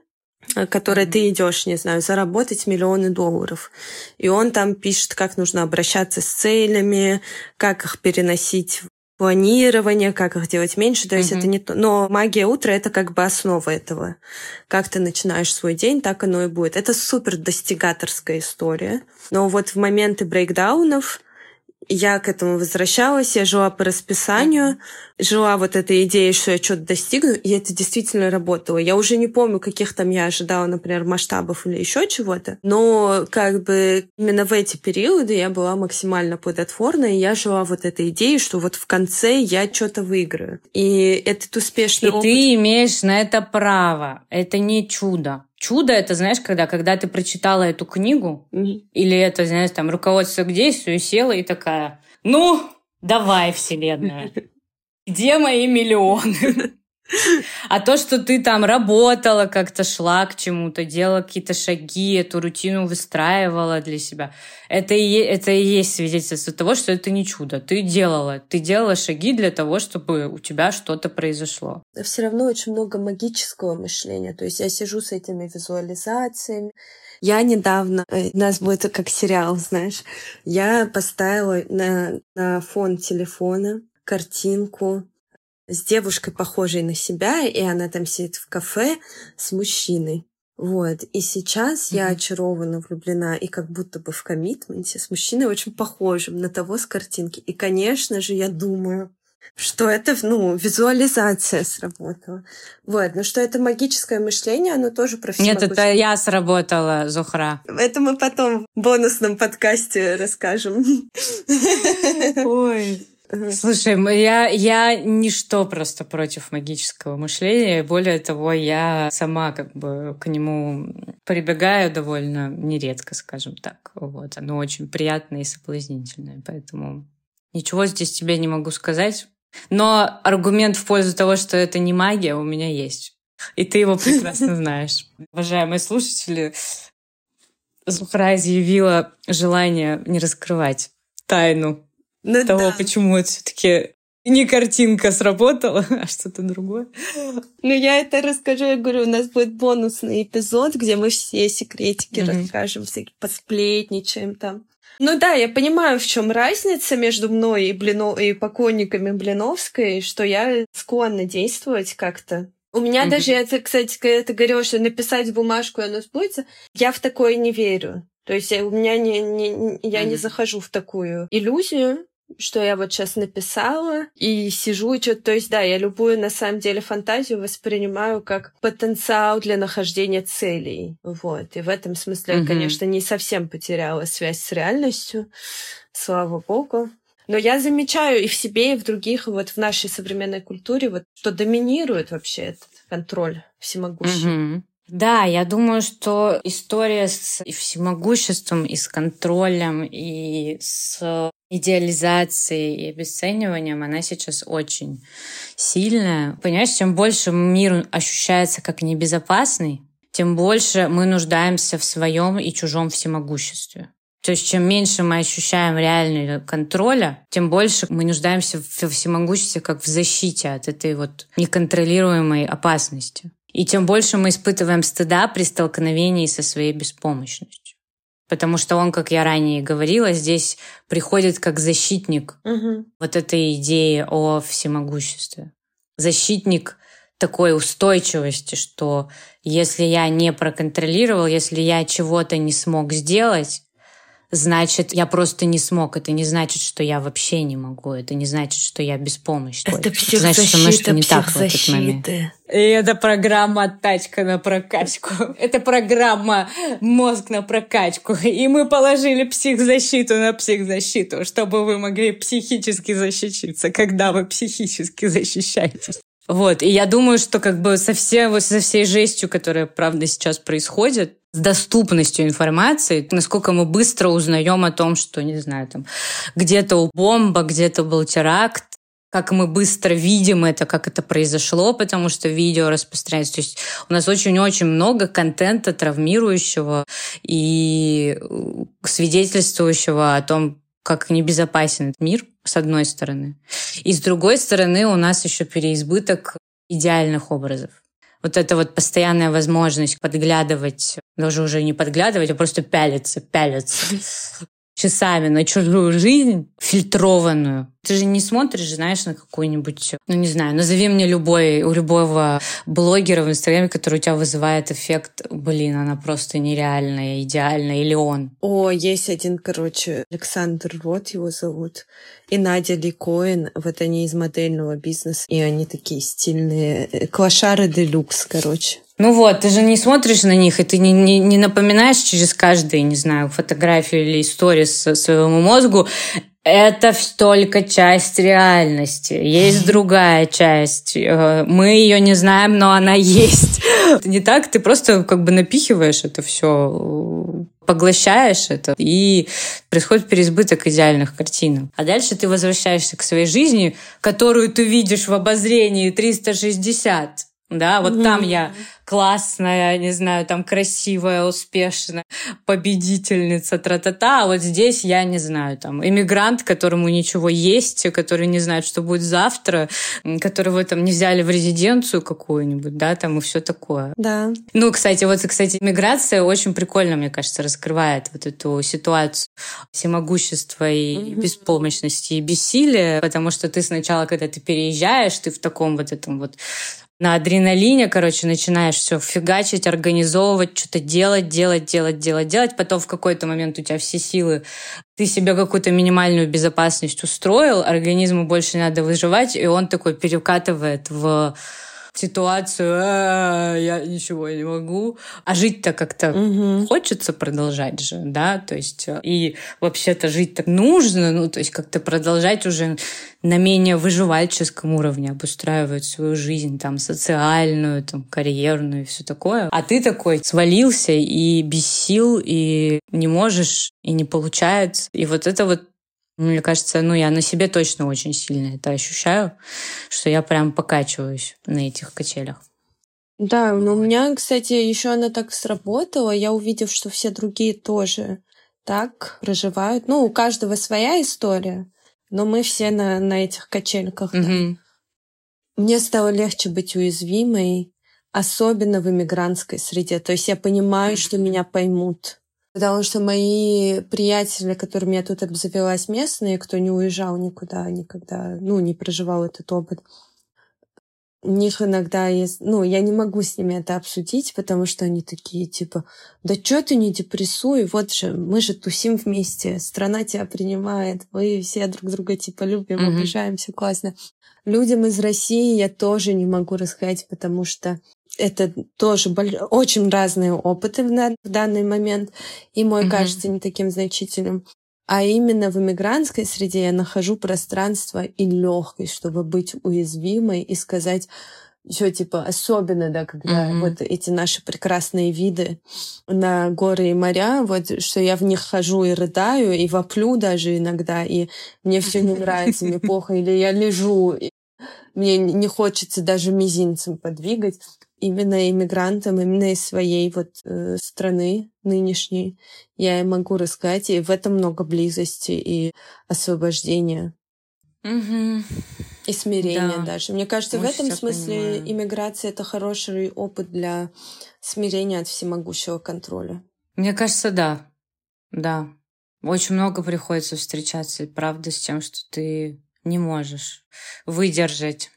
Э, которой ты идешь, не знаю, заработать миллионы долларов. И он там пишет, как нужно обращаться с целями, как их переносить в планирование, как их делать меньше. То есть mm-hmm. это не то. Но магия утра это как бы основа этого. Как ты начинаешь свой день, так оно и будет. Это супер достигаторская история. Но вот в моменты брейкдаунов я к этому возвращалась, я жила по расписанию, жила вот этой идеей, что я что-то достигну, и это действительно работало. Я уже не помню, каких там я ожидала, например, масштабов или еще чего-то, но как бы именно в эти периоды я была максимально плодотворна, и я жила вот этой идеей, что вот в конце я что-то выиграю. И этот успешный И опыт... ты имеешь на это право. Это не чудо. Чудо это, знаешь, когда, когда ты прочитала эту книгу, mm-hmm. или это, знаешь, там, руководство к действию, села и такая, ну, давай, вселенная, где мои миллионы? А то, что ты там работала, как-то шла к чему-то, делала какие-то шаги, эту рутину выстраивала для себя, это и, это и есть свидетельство того, что это не чудо. Ты делала, ты делала шаги для того, чтобы у тебя что-то произошло. Все равно очень много магического мышления. То есть я сижу с этими визуализациями, я недавно, э, у нас будет как сериал, знаешь, я поставила на, на фон телефона картинку с девушкой, похожей на себя, и она там сидит в кафе с мужчиной. Вот. И сейчас mm-hmm. я очарована, влюблена и как будто бы в коммитменте с мужчиной очень похожим на того с картинки. И, конечно же, я думаю, что это, ну, визуализация сработала. Вот, ну что это магическое мышление, оно тоже про Нет, это я сработала, Зухра. Это мы потом в бонусном подкасте расскажем. Ой. Слушай, я, я ничто просто против магического мышления. Более того, я сама как бы к нему прибегаю довольно нередко, скажем так. Вот. Оно очень приятное и соблазнительное. Поэтому ничего здесь тебе не могу сказать. Но аргумент в пользу того, что это не магия, у меня есть. И ты его прекрасно знаешь. Уважаемые слушатели, Зухра изъявила желание не раскрывать тайну ну, того, да. почему это все-таки не картинка сработала, а что-то другое. Ну, я это расскажу. Я говорю, у нас будет бонусный эпизод, где мы все секретики mm-hmm. расскажем, всякие посплетничаем там. Ну да, я понимаю, в чем разница между мной и, Блино... и покойниками Блиновской, что я склонна действовать как-то. У меня mm-hmm. даже, это, кстати, когда ты говорила, что написать бумажку, и оно сбудется, я в такое не верю. То есть у меня не, не, я mm-hmm. не захожу в такую иллюзию, что я вот сейчас написала и сижу и что-то... То есть, да, я любую, на самом деле, фантазию воспринимаю как потенциал для нахождения целей. Вот. И в этом смысле mm-hmm. я, конечно, не совсем потеряла связь с реальностью. Слава богу. Но я замечаю и в себе, и в других, вот в нашей современной культуре, вот, что доминирует вообще этот контроль всемогущий. Mm-hmm. Да, я думаю, что история с всемогуществом, и с контролем, и с идеализацией и обесцениванием, она сейчас очень сильная. Понимаешь, чем больше мир ощущается как небезопасный, тем больше мы нуждаемся в своем и чужом всемогуществе. То есть чем меньше мы ощущаем реального контроля, тем больше мы нуждаемся в всемогуществе как в защите от этой вот неконтролируемой опасности. И тем больше мы испытываем стыда при столкновении со своей беспомощностью. Потому что он, как я ранее говорила, здесь приходит как защитник угу. вот этой идеи о всемогуществе. Защитник такой устойчивости, что если я не проконтролировал, если я чего-то не смог сделать, значит, я просто не смог. Это не значит, что я вообще не могу. Это не значит, что я беспомощный. Это психзащита, значит, что мы что не так в этот момент. И это программа «Тачка на прокачку». Это программа «Мозг на прокачку». И мы положили психзащиту на психзащиту, чтобы вы могли психически защититься, когда вы психически защищаетесь. Вот, и я думаю, что как бы со, всей, со всей жестью, которая, правда, сейчас происходит, с доступностью информации, насколько мы быстро узнаем о том, что, не знаю, там где-то бомба, где-то был теракт, как мы быстро видим это, как это произошло, потому что видео распространяется. То есть у нас очень-очень много контента травмирующего и свидетельствующего о том, как небезопасен этот мир, с одной стороны. И с другой стороны, у нас еще переизбыток идеальных образов вот эта вот постоянная возможность подглядывать, даже уже не подглядывать, а просто пялиться, пялиться часами на чужую жизнь, фильтрованную. Ты же не смотришь, знаешь, на какой-нибудь, ну не знаю, назови мне любой, у любого блогера в Инстаграме, который у тебя вызывает эффект, блин, она просто нереальная, идеальная, или он. О, есть один, короче, Александр Рот его зовут, и Надя Ликоин, вот они из модельного бизнеса, и они такие стильные, э, клашары де люкс, короче. Ну вот, ты же не смотришь на них, и ты не, не, не напоминаешь через каждую, не знаю, фотографию или историю своему мозгу, это только часть реальности. Есть другая часть. Э, мы ее не знаем, но она есть. Не так, ты просто как бы напихиваешь это все поглощаешь это, и происходит переизбыток идеальных картинок. А дальше ты возвращаешься к своей жизни, которую ты видишь в обозрении 360 да, вот mm-hmm. там я классная, не знаю, там красивая, успешная, победительница, тра-та-та, а вот здесь я не знаю, там, иммигрант, которому ничего есть, который не знает, что будет завтра, которого там не взяли в резиденцию какую-нибудь, да, там и все такое. Да. Ну, кстати, вот, кстати, миграция очень прикольно, мне кажется, раскрывает вот эту ситуацию всемогущества и mm-hmm. беспомощности и бессилия, потому что ты сначала, когда ты переезжаешь, ты в таком вот этом вот на адреналине, короче, начинаешь все фигачить, организовывать, что-то делать, делать, делать, делать, делать. Потом в какой-то момент у тебя все силы, ты себе какую-то минимальную безопасность устроил, организму больше надо выживать, и он такой перекатывает в ситуацию, а, я ничего не могу. А жить-то как-то угу. хочется продолжать же, да, то есть э, и вообще-то жить так нужно, ну, то есть как-то продолжать уже на менее выживальческом уровне обустраивать свою жизнь, там, социальную, там, карьерную и все такое. А ты такой свалился и без сил, и не можешь, и не получается. И вот это вот мне кажется, ну, я на себе точно очень сильно это ощущаю, что я прям покачиваюсь на этих качелях. Да, но у меня, кстати, еще она так сработала. Я увидев, что все другие тоже так проживают. Ну, у каждого своя история, но мы все на, на этих качельках. Да. Угу. Мне стало легче быть уязвимой, особенно в иммигрантской среде. То есть я понимаю, что меня поймут. Потому что мои приятели, которыми я тут обзавелась местные, кто не уезжал никуда никогда, ну, не проживал этот опыт, у них иногда есть... Ну, я не могу с ними это обсудить, потому что они такие, типа, да что ты не депрессуй, вот же, мы же тусим вместе, страна тебя принимает, мы все друг друга, типа, любим, mm-hmm. обижаемся, классно. Людям из России я тоже не могу рассказать, потому что это тоже очень разные опыты в, данный момент, и мой mm-hmm. кажется не таким значительным. А именно в иммигрантской среде я нахожу пространство и легкость, чтобы быть уязвимой и сказать все типа особенно, да, когда mm-hmm. вот эти наши прекрасные виды на горы и моря, вот что я в них хожу и рыдаю, и воплю даже иногда, и мне все не нравится, мне плохо, или я лежу, мне не хочется даже мизинцем подвигать именно иммигрантам, именно из своей вот э, страны нынешней, я могу рассказать, и в этом много близости и освобождения. Угу. И смирения да. даже. Мне кажется, Очень в этом смысле понимаю. иммиграция это хороший опыт для смирения от всемогущего контроля. Мне кажется, да. Да. Очень много приходится встречаться, правда, с тем, что ты не можешь выдержать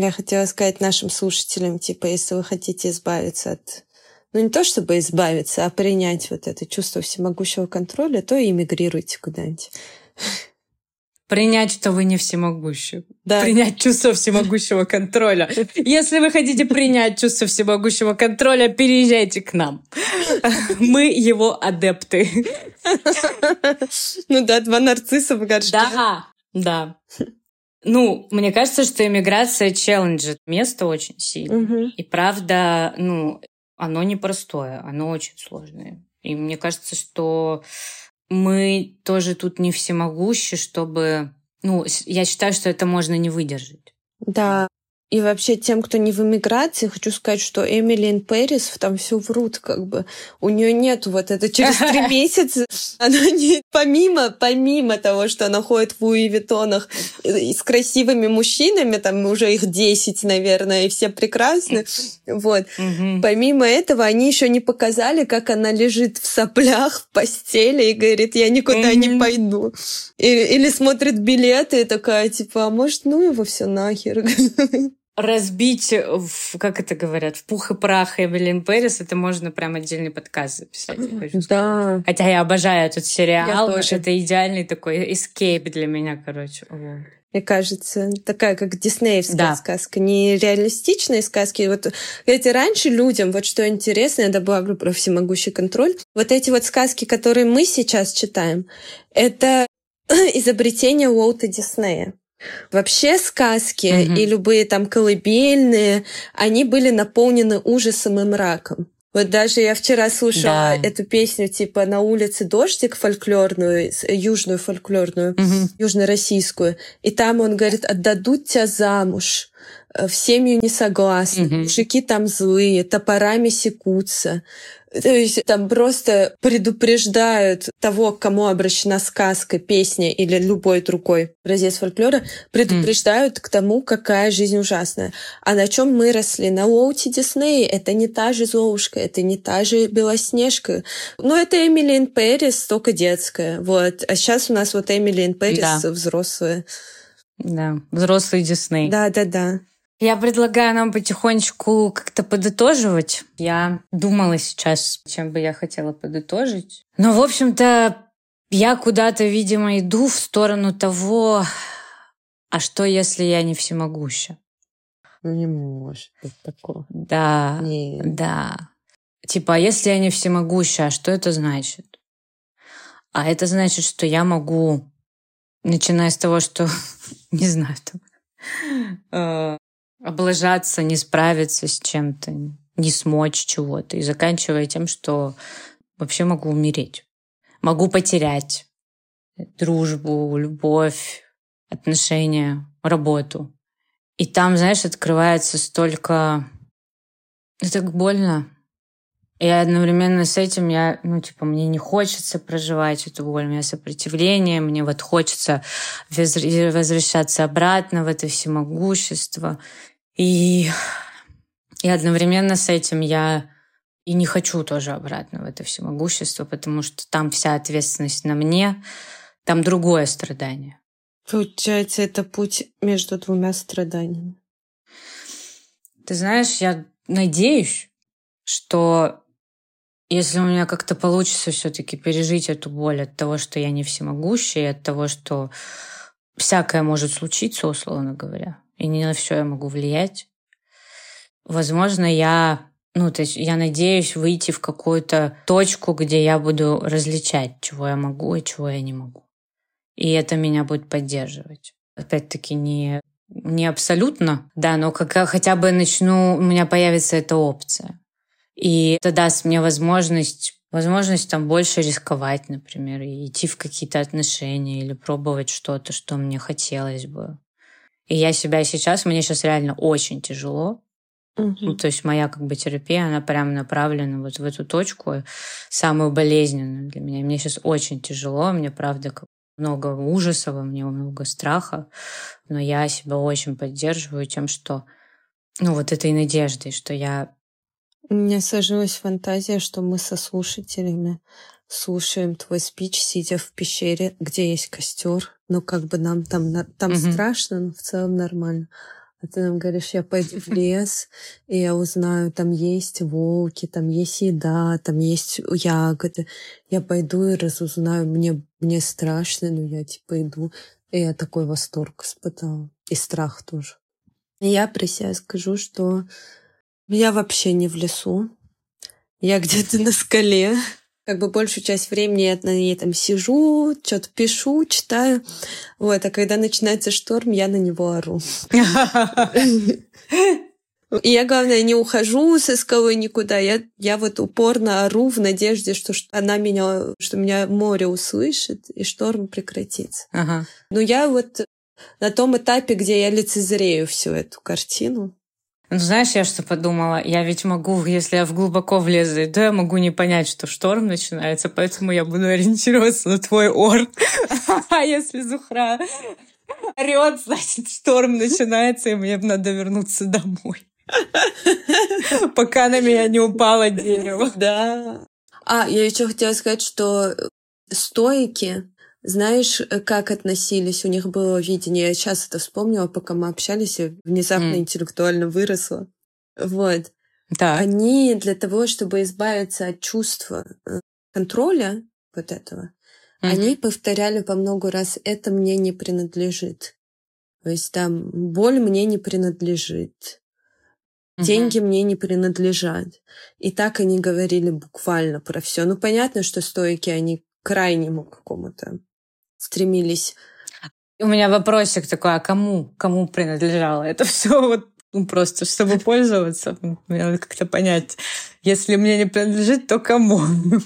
я хотела сказать нашим слушателям, типа, если вы хотите избавиться от... Ну, не то чтобы избавиться, а принять вот это чувство всемогущего контроля, то и эмигрируйте куда-нибудь. Принять, что вы не всемогущий. Да. Принять чувство всемогущего контроля. Если вы хотите принять чувство всемогущего контроля, переезжайте к нам. Мы его адепты. Ну да, два нарцисса в горшке. Да, да. Ну, мне кажется, что иммиграция челленджит место очень сильно. Угу. И правда, ну, оно непростое, оно очень сложное. И мне кажется, что мы тоже тут не всемогущи, чтобы... Ну, я считаю, что это можно не выдержать. Да, и вообще тем, кто не в эмиграции, хочу сказать, что Эмили Пэрис там все врут, как бы. У нее нет вот это через три месяца. Она не помимо, помимо того, что она ходит в Луи с красивыми мужчинами, там уже их 10, наверное, и все прекрасны. Вот. Помимо этого, они еще не показали, как она лежит в соплях в постели и говорит, я никуда не пойду. Или, или смотрит билеты и такая, типа, а может, ну его все нахер разбить, в, как это говорят, в пух и прах Эвелин Пэрис, это можно прям отдельный подкаст записать. Да. Хотя я обожаю этот сериал. Это идеальный такой эскейп для меня, короче. Мне кажется, такая как диснеевская да. сказка, не реалистичные сказки. Вот эти раньше людям, вот что интересно, я добавлю про всемогущий контроль, вот эти вот сказки, которые мы сейчас читаем, это изобретение Уолта Диснея. Вообще сказки mm-hmm. и любые там колыбельные, они были наполнены ужасом и мраком. Вот даже я вчера слушала да. эту песню типа «На улице дождик» фольклорную, южную фольклорную, угу. южно-российскую. И там он говорит «Отдадут тебя замуж, э, в семью не согласны, угу. мужики там злые, топорами секутся». То есть там просто предупреждают того, к кому обращена сказка, песня или любой другой образец фольклора, предупреждают mm. к тому, какая жизнь ужасная. А на чем мы росли? На Уолте Дисней. Это не та же Золушка, это не та же Белоснежка. Ну, это Эмилин Пэрис, только детская. Вот. А сейчас у нас вот Эмилин Пэрис да. взрослая. Да, взрослый Дисней. Да, да, да. Я предлагаю нам потихонечку как-то подытоживать. Я думала сейчас, чем бы я хотела подытожить. Но, в общем-то, я куда-то, видимо, иду в сторону того, а что, если я не всемогуща? Ну, не может быть такого. Да, Нет. да. Типа, а если я не всемогуща, а что это значит? А это значит, что я могу, начиная с того, что, не знаю, там, э, облажаться, не справиться с чем-то, не смочь чего-то. И заканчивая тем, что вообще могу умереть. Могу потерять дружбу, любовь, отношения, работу. И там, знаешь, открывается столько... Это так больно. И одновременно с этим я, ну, типа, мне не хочется проживать эту боль, у меня сопротивление, мне вот хочется возвращаться обратно в это всемогущество. И, и одновременно с этим я и не хочу тоже обратно в это всемогущество, потому что там вся ответственность на мне, там другое страдание. Получается, это путь между двумя страданиями. Ты знаешь, я надеюсь, что если у меня как-то получится все-таки пережить эту боль от того, что я не всемогущая, от того, что всякое может случиться, условно говоря, и не на все я могу влиять. Возможно, я, ну, то есть я надеюсь выйти в какую-то точку, где я буду различать, чего я могу и чего я не могу. И это меня будет поддерживать. Опять-таки не, не абсолютно, да, но как хотя бы начну, у меня появится эта опция. И это даст мне возможность возможность там больше рисковать, например, и идти в какие-то отношения или пробовать что-то, что мне хотелось бы. И я себя сейчас, мне сейчас реально очень тяжело. Угу. Ну, то есть моя как бы терапия, она прям направлена вот в эту точку, самую болезненную для меня. мне сейчас очень тяжело, мне правда много ужаса, во мне много страха, но я себя очень поддерживаю тем, что, ну, вот этой надеждой, что я... У меня сложилась фантазия, что мы со слушателями слушаем твой спич, сидя в пещере, где есть костер. Ну, как бы нам там, там mm-hmm. страшно, но в целом нормально. А ты нам говоришь, я пойду в лес, и я узнаю, там есть волки, там есть еда, там есть ягоды. Я пойду и разузнаю. Мне, мне страшно, но я типа иду. И я такой восторг испытала. И страх тоже. И я про себя скажу, что я вообще не в лесу. Я где-то на скале как бы большую часть времени я на ней там сижу, что-то пишу, читаю. Вот, а когда начинается шторм, я на него ору. И я, главное, не ухожу со скалы никуда. Я, я вот упорно ору в надежде, что она меня, что меня море услышит и шторм прекратится. Ага. Но я вот на том этапе, где я лицезрею всю эту картину. Ну, знаешь, я что подумала? Я ведь могу, если я в глубоко влезу, то я могу не понять, что шторм начинается, поэтому я буду ориентироваться на твой ор. А если Зухра орет, значит, шторм начинается, и мне надо вернуться домой. Пока на меня не упало дерево. Да. А, я еще хотела сказать, что стойки знаешь, э, как относились? У них было видение. Я сейчас это вспомнила, пока мы общались, и внезапно mm. интеллектуально выросла. Вот. Да. Они для того, чтобы избавиться от чувства э, контроля вот этого, mm-hmm. они повторяли по много раз «это мне не принадлежит». То есть там «боль мне не принадлежит», Деньги мне не принадлежат. И так они говорили буквально про все. Ну, понятно, что стойки, они к крайнему какому-то стремились У меня вопросик такой, а кому? Кому принадлежало это все? Вот ну, просто, чтобы пользоваться, мне надо как-то понять. Если мне не принадлежит, то кому?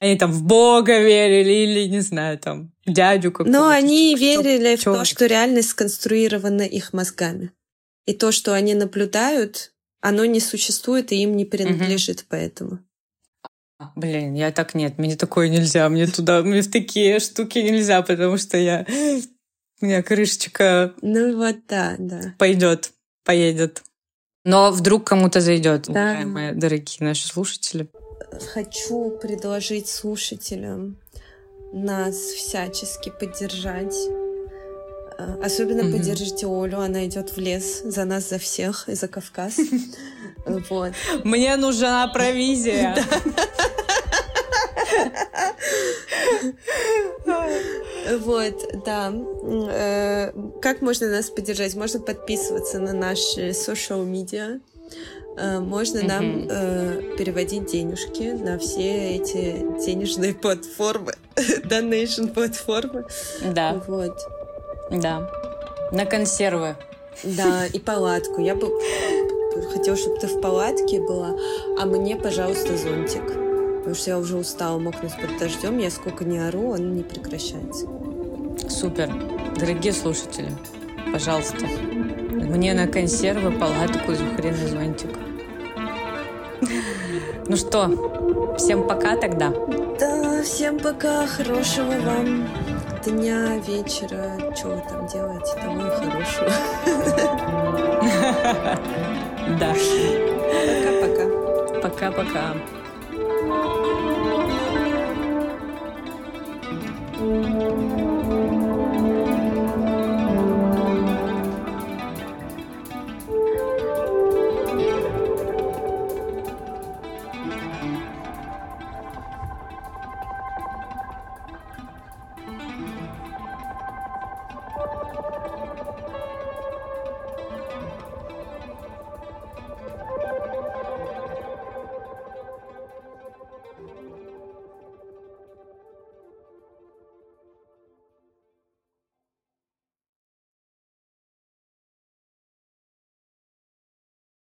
Они там в Бога верили или, не знаю, там, дядю какого-то. Но они верили в то, что реальность сконструирована их мозгами. И то, что они наблюдают, оно не существует и им не принадлежит, угу. поэтому. Блин, я так нет, мне такое нельзя, мне туда, мне в такие штуки нельзя, потому что я, у меня крышечка. Ну вот, да, да. Пойдет, поедет. Но вдруг кому-то зайдет, да. мои дорогие наши слушатели. Хочу предложить слушателям нас всячески поддержать особенно mm-hmm. поддержите Олю, она идет в лес за нас, за всех, и за Кавказ. Вот. Мне нужна провизия. Вот, да. Э, как можно нас поддержать? Можно подписываться на наши social media. Э, можно нам переводить денежки на все эти денежные платформы, donation платформы. Да. Вот. Да. На консервы. Да, и палатку. Я бы хотела, чтобы ты в палатке была, а мне, пожалуйста, зонтик. Потому что я уже устала мокнуть под дождем. Я сколько не ору, он не прекращается. Супер. Дорогие слушатели, пожалуйста, мне на консервы, палатку, хрен и зонтик. Ну что, всем пока тогда. Да, всем пока, хорошего вам дня, вечера, что вы там делаете, того и хорошего. Да. Пока-пока. Пока-пока. Thank you.